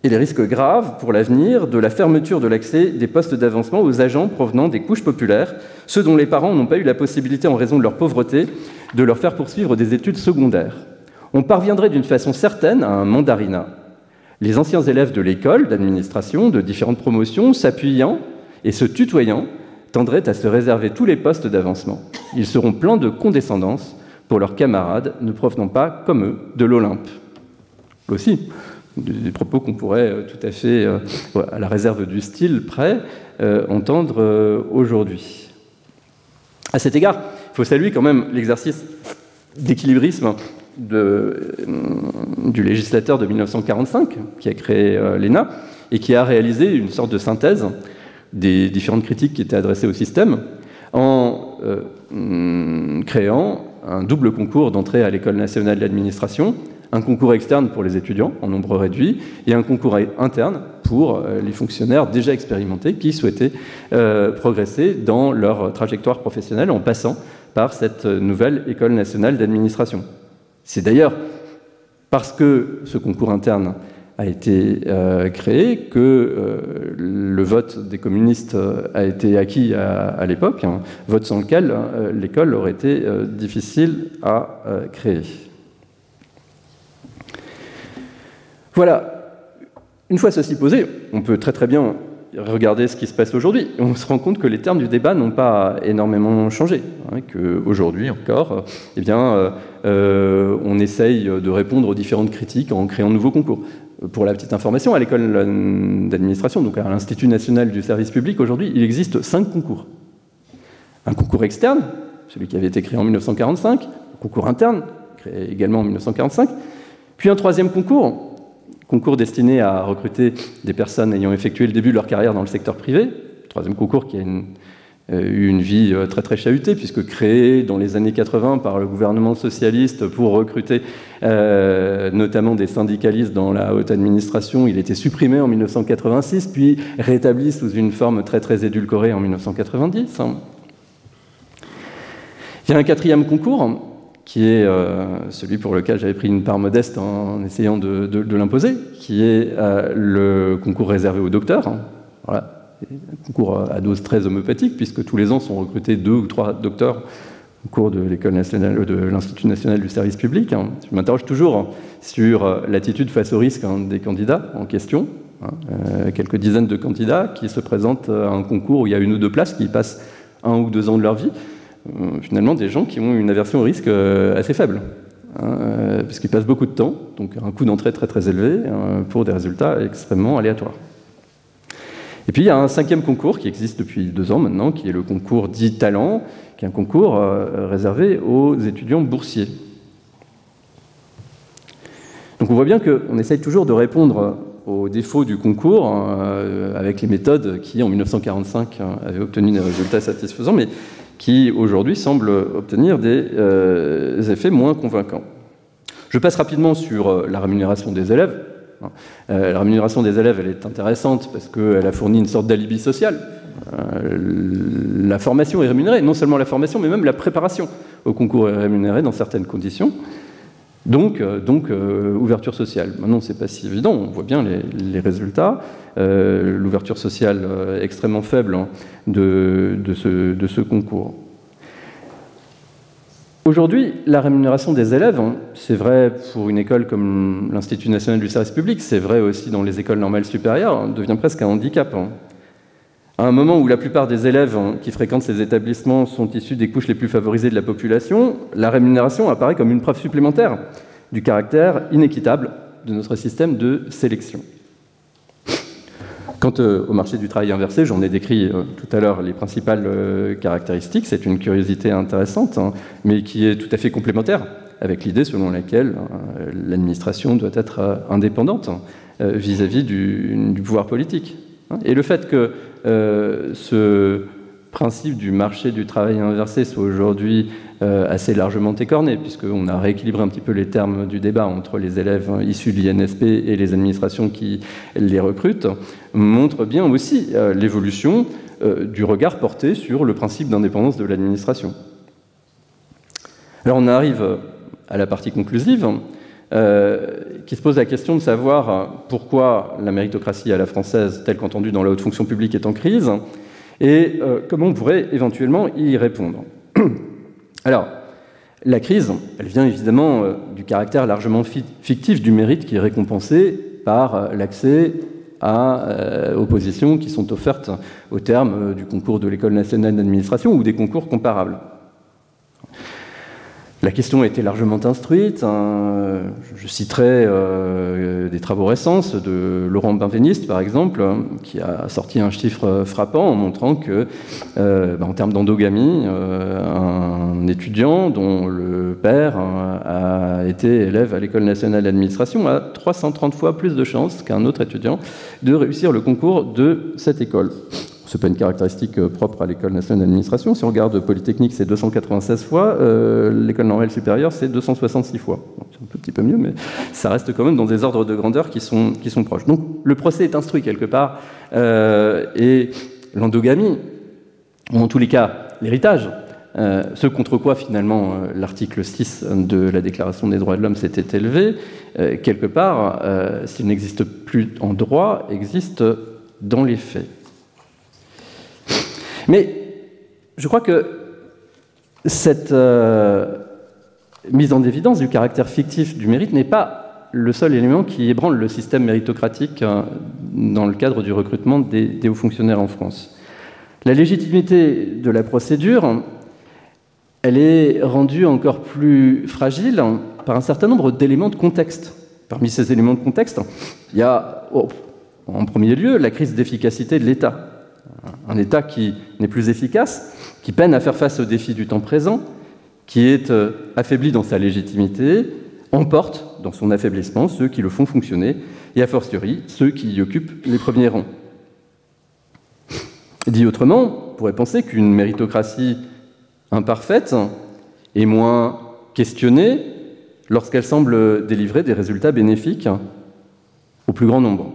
et les risques graves pour l'avenir de la fermeture de l'accès des postes d'avancement aux agents provenant des couches populaires, ceux dont les parents n'ont pas eu la possibilité, en raison de leur pauvreté, de leur faire poursuivre des études secondaires on parviendrait d'une façon certaine à un mandarinat. Les anciens élèves de l'école d'administration, de différentes promotions, s'appuyant et se tutoyant, tendraient à se réserver tous les postes d'avancement. Ils seront pleins de condescendance pour leurs camarades ne provenant pas, comme eux, de l'Olympe. Aussi, des propos qu'on pourrait euh, tout à fait, euh, à la réserve du style près, euh, entendre aujourd'hui. À cet égard, il faut saluer quand même l'exercice d'équilibrisme du législateur de 1945, qui a créé l'ENA, et qui a réalisé une sorte de synthèse des différentes critiques qui étaient adressées au système, en mm, créant un double concours d'entrée à l'École nationale de l'administration, un concours externe pour les étudiants en nombre réduit et un concours interne pour les fonctionnaires déjà expérimentés qui souhaitaient progresser dans leur trajectoire professionnelle en passant par cette nouvelle École nationale d'administration. C'est d'ailleurs parce que ce concours interne a été euh, créé que euh, le vote des communistes euh, a été acquis à, l'époque, un vote sans lequel l'école aurait été difficile à créer. Voilà. Une fois ceci posé, on peut très très bien regarder ce qui se passe aujourd'hui, on se rend compte que les termes du débat n'ont pas énormément changé. Hein, Qu'aujourd'hui encore, eh bien, euh, on essaye de répondre aux différentes critiques en créant de nouveaux concours. Pour la petite information, à l'école d'administration, donc à l'Institut national du service public, aujourd'hui, il existe cinq concours. Un concours externe, celui qui avait été créé en 1945, un concours interne, créé également en 1945, puis un troisième concours, concours destiné à recruter des personnes ayant effectué le début de leur carrière dans le secteur privé, troisième concours qui a eu une vie euh, très très chahutée, puisque créé dans les années 80 par le gouvernement socialiste pour recruter euh, notamment des syndicalistes dans la haute administration, il été supprimé en 1986, puis rétabli sous une forme très très édulcorée en 1990. Il y a un quatrième concours qui est euh, celui pour lequel j'avais pris une part modeste en essayant de, l'imposer, qui est euh, le concours réservé aux docteurs. Voilà. Un concours à dose très homopathique, puisque tous les ans sont recrutés deux ou trois docteurs au cours de l'école nationale, de l'Institut national du service public. Je m'interroge toujours sur euh, l'attitude face au risque hein, des candidats en question. Hein. quelques dizaines de candidats qui se présentent à un concours où il y a une ou deux places, qui passent un ou deux ans de leur vie. Euh, finalement des gens qui ont une aversion au risque euh, assez faible, hein, euh, passent beaucoup de temps, donc un coût d'entrée très très élevé pour des résultats extrêmement aléatoires. Et puis il y a un cinquième concours qui existe depuis deux ans maintenant, qui est le concours dit talent, qui est un concours réservé aux étudiants boursiers. Donc on voit bien qu'on essaye toujours de répondre aux défauts du concours avec les méthodes qui, en 1945, avaient obtenu des résultats satisfaisants, mais qui aujourd'hui semble obtenir des euh, effets moins convaincants. Je passe rapidement sur euh, la rémunération des élèves. Euh, la rémunération des élèves, elle est intéressante parce qu'elle a fourni une sorte d'alibi social. la formation est rémunérée, non seulement la formation, mais même la préparation au concours est rémunérée dans certaines conditions. Donc, euh, euh, ouverture sociale. Maintenant, c'est pas si évident, on voit bien les, résultats. Euh, l'ouverture sociale extrêmement faible hein, de, ce, concours. Aujourd'hui, la rémunération des élèves, hein, c'est vrai pour une école comme l'Institut national du service public, c'est vrai aussi dans les écoles normales supérieures, hein, devient presque un handicap. Hein. À un moment où la plupart des élèves qui fréquentent ces établissements sont issus des couches les plus favorisées de la population, la rémunération apparaît comme une preuve supplémentaire du caractère inéquitable de notre système de sélection. Quant euh, au marché du travail inversé, j'en ai décrit euh, tout à l'heure les principales euh, caractéristiques. C'est une curiosité intéressante, hein, mais qui est tout à fait complémentaire avec l'idée selon laquelle l'administration doit être indépendante vis-à-vis du, du, pouvoir politique. Hein. Et le fait que ce principe du marché du travail inversé soit aujourd'hui euh, assez largement écorné, puisqu'on a rééquilibré un petit peu les termes du débat entre les élèves issus de l'INSP et les administrations qui les recrutent, montre bien aussi euh, l'évolution euh, du regard porté sur le principe d'indépendance de l'administration. Alors on arrive à la partie conclusive, qui se pose la question de savoir pourquoi la méritocratie à la française, telle qu'entendue dans la haute fonction publique, est en crise, et comment on pourrait éventuellement y répondre. Alors, la crise, elle vient évidemment euh, du caractère largement fictif du mérite qui est récompensé par euh, l'accès euh, aux positions qui sont offertes au terme du concours de l'École nationale d'administration ou des concours comparables. La question a été largement instruite. Hein. Je citerai euh, des travaux récents de Laurent Benveniste, par exemple, qui a sorti un chiffre frappant en montrant que, euh, bah, en termes d'endogamie, euh, un étudiant dont le père a été élève à l'École nationale d'administration a 330 fois plus de chances qu'un autre étudiant de réussir le concours de cette école. Ce n'est pas une caractéristique euh, propre à l'École nationale d'administration. Si on regarde Polytechnique, c'est 296 fois. Euh, L'École normale supérieure, c'est 266 fois. c'est un petit peu mieux, mais ça reste quand même dans des ordres de grandeur qui sont, qui sont proches. Donc le procès est instruit quelque part. Euh, et l'endogamie, ou en tous les cas l'héritage, ce contre quoi finalement l'article 6 de la Déclaration des droits de l'homme s'était élevé, quelque part, s'il n'existe plus en droit, existe dans les faits. Mais je crois que cette euh, mise en évidence du caractère fictif du mérite n'est pas le seul élément qui ébranle le système méritocratique euh, dans le cadre du recrutement des, hauts fonctionnaires en France. La légitimité de la procédure, elle est rendue encore plus fragile par un certain nombre d'éléments de contexte. Parmi ces éléments de contexte, il y a, oh, en premier lieu, la crise d'efficacité de l'État un État qui n'est plus efficace, qui peine à faire face aux défis du temps présent, qui est euh, affaibli dans sa légitimité, emporte dans son affaiblissement ceux qui le font fonctionner, et a fortiori ceux qui y occupent les premiers rangs. Dit autrement, on pourrait penser qu'une méritocratie imparfaite est moins questionnée lorsqu'elle semble délivrer des résultats bénéfiques au plus grand nombre.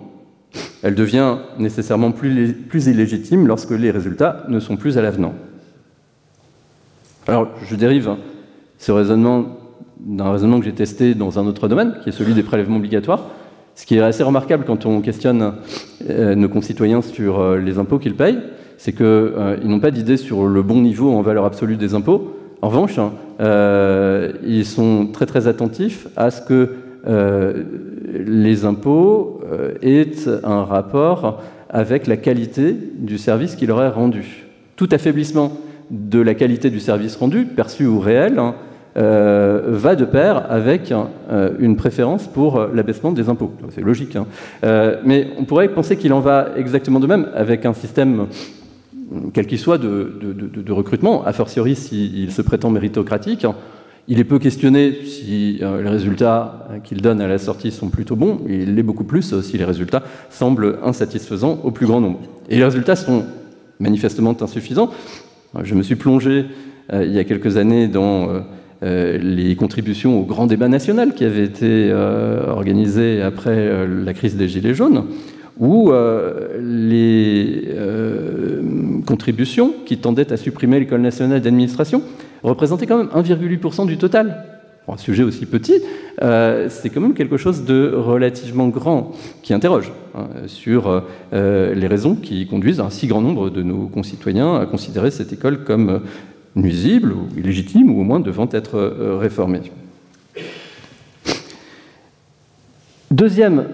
Elle devient nécessairement plus, illégitime lorsque les résultats ne sont plus à l'avenant. Alors, je dérive ce raisonnement d'un raisonnement que j'ai testé dans un autre domaine, qui est celui des prélèvements obligatoires, ce qui est assez remarquable quand on questionne euh, nos concitoyens sur euh, les impôts qu'ils payent, c'est qu'ils euh, n'ont pas d'idée sur le bon niveau en valeur absolue des impôts. En revanche, hein, ils sont très très attentifs à ce que les impôts est un rapport avec la qualité du service qu'il aurait rendu. Tout affaiblissement de la qualité du service rendu, perçu ou réel, hein, euh, va de pair avec une préférence pour l'abaissement des impôts. C'est logique. Hein. mais on pourrait penser qu'il en va exactement de même avec un système, quel qu'il soit, de, de, recrutement, a fortiori s'il se prétend méritocratique. Il est peu questionné si euh, les résultats qu'il donne à la sortie sont plutôt bons, et il l'est beaucoup plus euh, si les résultats semblent insatisfaisants au plus grand nombre. Et les résultats sont manifestement insuffisants. Euh, je me suis plongé il y a quelques années dans les contributions au grand débat national qui avait été organisé après la crise des Gilets jaunes, où les contributions qui tendaient à supprimer l'école nationale d'administration représentait quand même 1,8% du total. Pour un sujet aussi petit, euh, c'est quand même quelque chose de relativement grand qui interroge hein, sur euh, les raisons qui conduisent un si grand nombre de nos concitoyens à considérer cette école comme nuisible ou illégitime ou au moins devant être réformé. Deuxième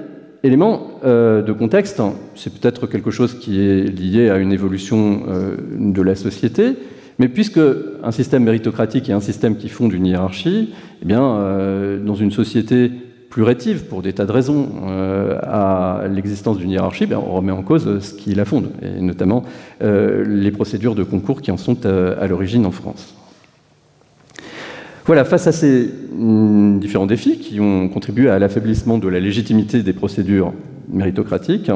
élément de contexte, c'est peut-être quelque chose qui est lié à une évolution de la société, mais puisque un système méritocratique est un système qui fonde une hiérarchie, eh bien, dans une société plus rétive pour des tas de raisons euh, à l'existence d'une hiérarchie, ben, on remet en cause ce qui la fonde, et notamment euh, les procédures de concours qui en sont euh, à, l'origine en France. Voilà, face à ces mm, différents défis qui ont contribué à l'affaiblissement de la légitimité des procédures méritocratiques,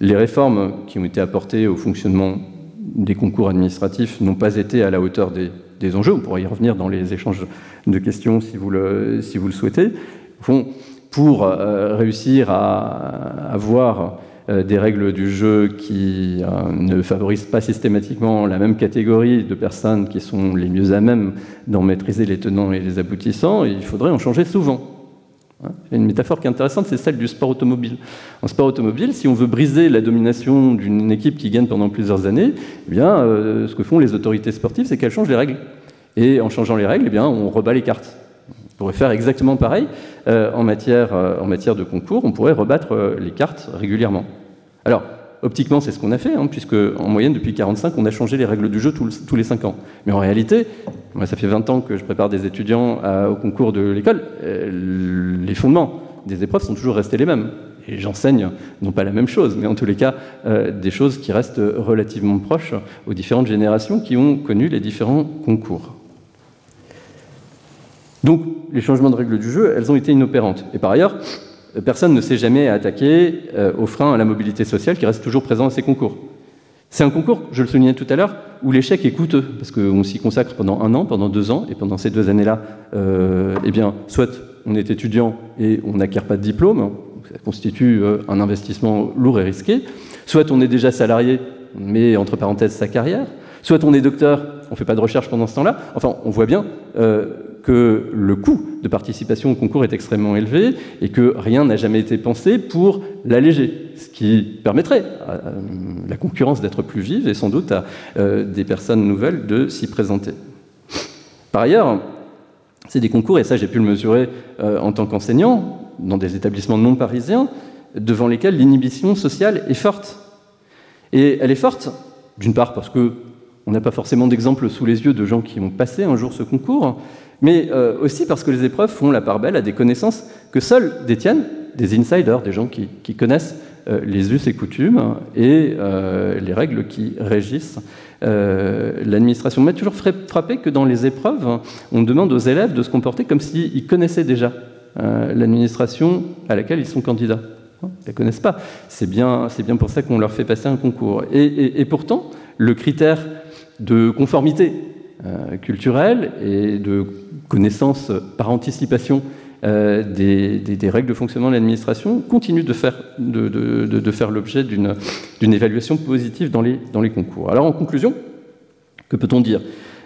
les réformes qui ont été apportées au fonctionnement des concours administratifs n'ont pas été à la hauteur des, enjeux. On pourra y revenir dans les échanges de questions si vous le, si vous le souhaitez pour euh, réussir à avoir euh, des règles du jeu qui euh, ne favorisent pas systématiquement la même catégorie de personnes qui sont les mieux à même d'en maîtriser les tenants et les aboutissants, il faudrait en changer souvent. Hein, une métaphore qui est intéressante, c'est celle du sport automobile. En sport automobile, si on veut briser la domination d'une équipe qui gagne pendant plusieurs années, eh bien, ce que font les autorités sportives, c'est qu'elles changent les règles. Et en changeant les règles, eh bien, on rebat les cartes. On pourrait faire exactement pareil euh, en, matière, euh, en matière de concours, on pourrait rebattre euh, les cartes régulièrement. Alors, optiquement, c'est ce qu'on a fait, hein, puisque en moyenne, depuis 1945, on a changé les règles du jeu tous, les 5 ans. Mais en réalité, moi, ça fait 20 ans que je prépare des étudiants au concours de l'école, les fondements des épreuves sont toujours restés les mêmes. Et j'enseigne, non pas la même chose, mais en tous les cas, des choses qui restent relativement proches aux différentes générations qui ont connu les différents concours. Donc, les changements de règles du jeu, elles ont été inopérantes. Et par ailleurs, personne ne s'est jamais attaqué euh, au frein à la mobilité sociale qui reste toujours présent à ces concours. C'est un concours, je le soulignais tout à l'heure, où l'échec est coûteux, parce qu'on s'y consacre pendant un an, pendant deux ans, et pendant ces deux années-là, euh, eh bien, soit on est étudiant et on n'acquiert pas de diplôme, ça constitue euh, un investissement lourd et risqué, soit on est déjà salarié, mais entre parenthèses sa carrière, soit on est docteur, on ne fait pas de recherche pendant ce temps-là. Enfin, on voit bien que le coût de participation au concours est extrêmement élevé et que rien n'a jamais été pensé pour l'alléger, ce qui permettrait à la concurrence d'être plus vive et sans doute à euh, des personnes nouvelles de s'y présenter. Par ailleurs, c'est des concours, et ça j'ai pu le mesurer euh, en tant qu'enseignant, dans des établissements non parisiens, devant lesquels l'inhibition sociale est forte. Et elle est forte, d'une part parce que on n'a pas forcément d'exemple sous les yeux de gens qui ont passé un jour ce concours, mais euh, aussi parce que les épreuves font la part belle à des connaissances que seuls détiennent des insiders, des gens qui, connaissent euh, les us et coutumes et euh, les règles qui régissent l'administration. Mais toujours frappé que dans les épreuves, on demande aux élèves de se comporter comme s'ils connaissaient déjà l'administration à laquelle ils sont candidats. Ils ne la connaissent pas. C'est bien, bien pour ça qu'on leur fait passer un concours. et pourtant, le critère de conformité culturelle et de connaissance par anticipation euh, des, règles de fonctionnement de l'administration continue de faire, l'objet d'une évaluation positive dans les, dans les concours. Alors en conclusion, que peut-on dire?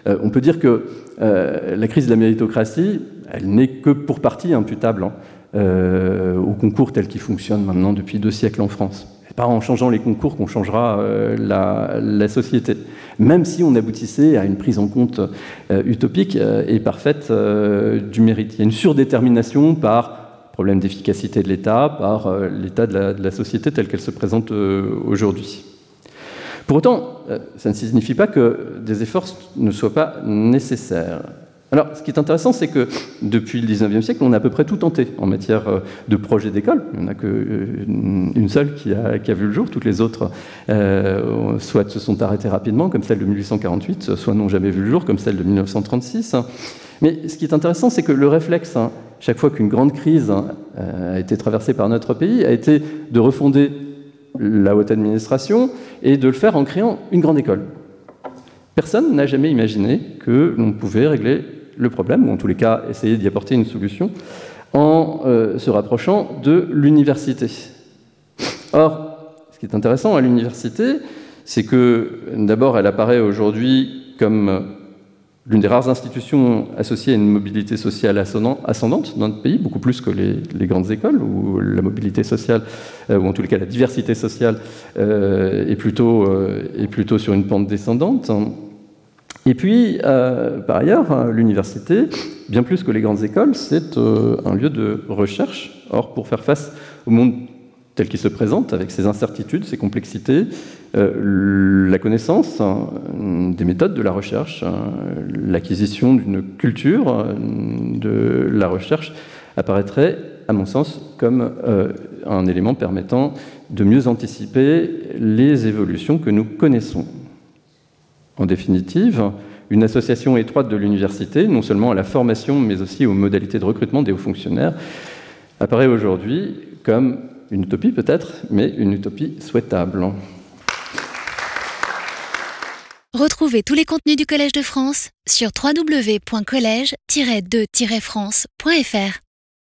Euh, On peut dire que la crise de la méritocratie, elle n'est que pour partie imputable hein, au concours tel qu'il fonctionne maintenant depuis deux siècles en France pas en changeant les concours qu'on changera euh, la, société. Même si on aboutissait à une prise en compte euh, utopique euh, et parfaite du mérite. Il y a une surdétermination par problème d'efficacité de l'État, par l'état de, de la, société telle qu'elle se présente aujourd'hui. Pour autant, ça ne signifie pas que des efforts ne soient pas nécessaires. Alors, ce qui est intéressant, c'est que depuis le 19e siècle, on a à peu près tout tenté en matière euh, de projets d'école. Il n'y en a qu'une euh, seule qui a, vu le jour, toutes les autres euh, soit se sont arrêtées rapidement, comme celle de 1848, soit n'ont jamais vu le jour, comme celle de 1936. Mais ce qui est intéressant, c'est que le réflexe, hein, chaque fois qu'une grande crise hein, a été traversée par notre pays, a été de refonder la haute administration et de le faire en créant une grande école. Personne n'a jamais imaginé que l'on pouvait régler le problème, ou en tous les cas essayer d'y apporter une solution, en euh, se rapprochant de l'université. Or, ce qui est intéressant à l'université, c'est que d'abord, elle apparaît aujourd'hui comme l'une des rares institutions associées à une mobilité sociale ascendante dans notre pays, beaucoup plus que les, grandes écoles, où la mobilité sociale, euh, ou en tous les cas la diversité sociale, euh, est plutôt sur une pente descendante. Et puis, euh, par ailleurs, euh, l'université, bien plus que les grandes écoles, c'est euh, un lieu de recherche. Or, pour faire face au monde tel qu'il se présente, avec ses incertitudes, ses complexités, la connaissance hein, des méthodes de la recherche, hein, l'acquisition d'une culture de la recherche apparaîtrait, à mon sens, comme un élément permettant de mieux anticiper les évolutions que nous connaissons. En définitive, une association étroite de l'université, non seulement à la formation, mais aussi aux modalités de recrutement des hauts fonctionnaires, apparaît aujourd'hui comme une utopie peut-être, mais une utopie souhaitable. Retrouvez tous les contenus du Collège de France sur www.colège-2-france.fr.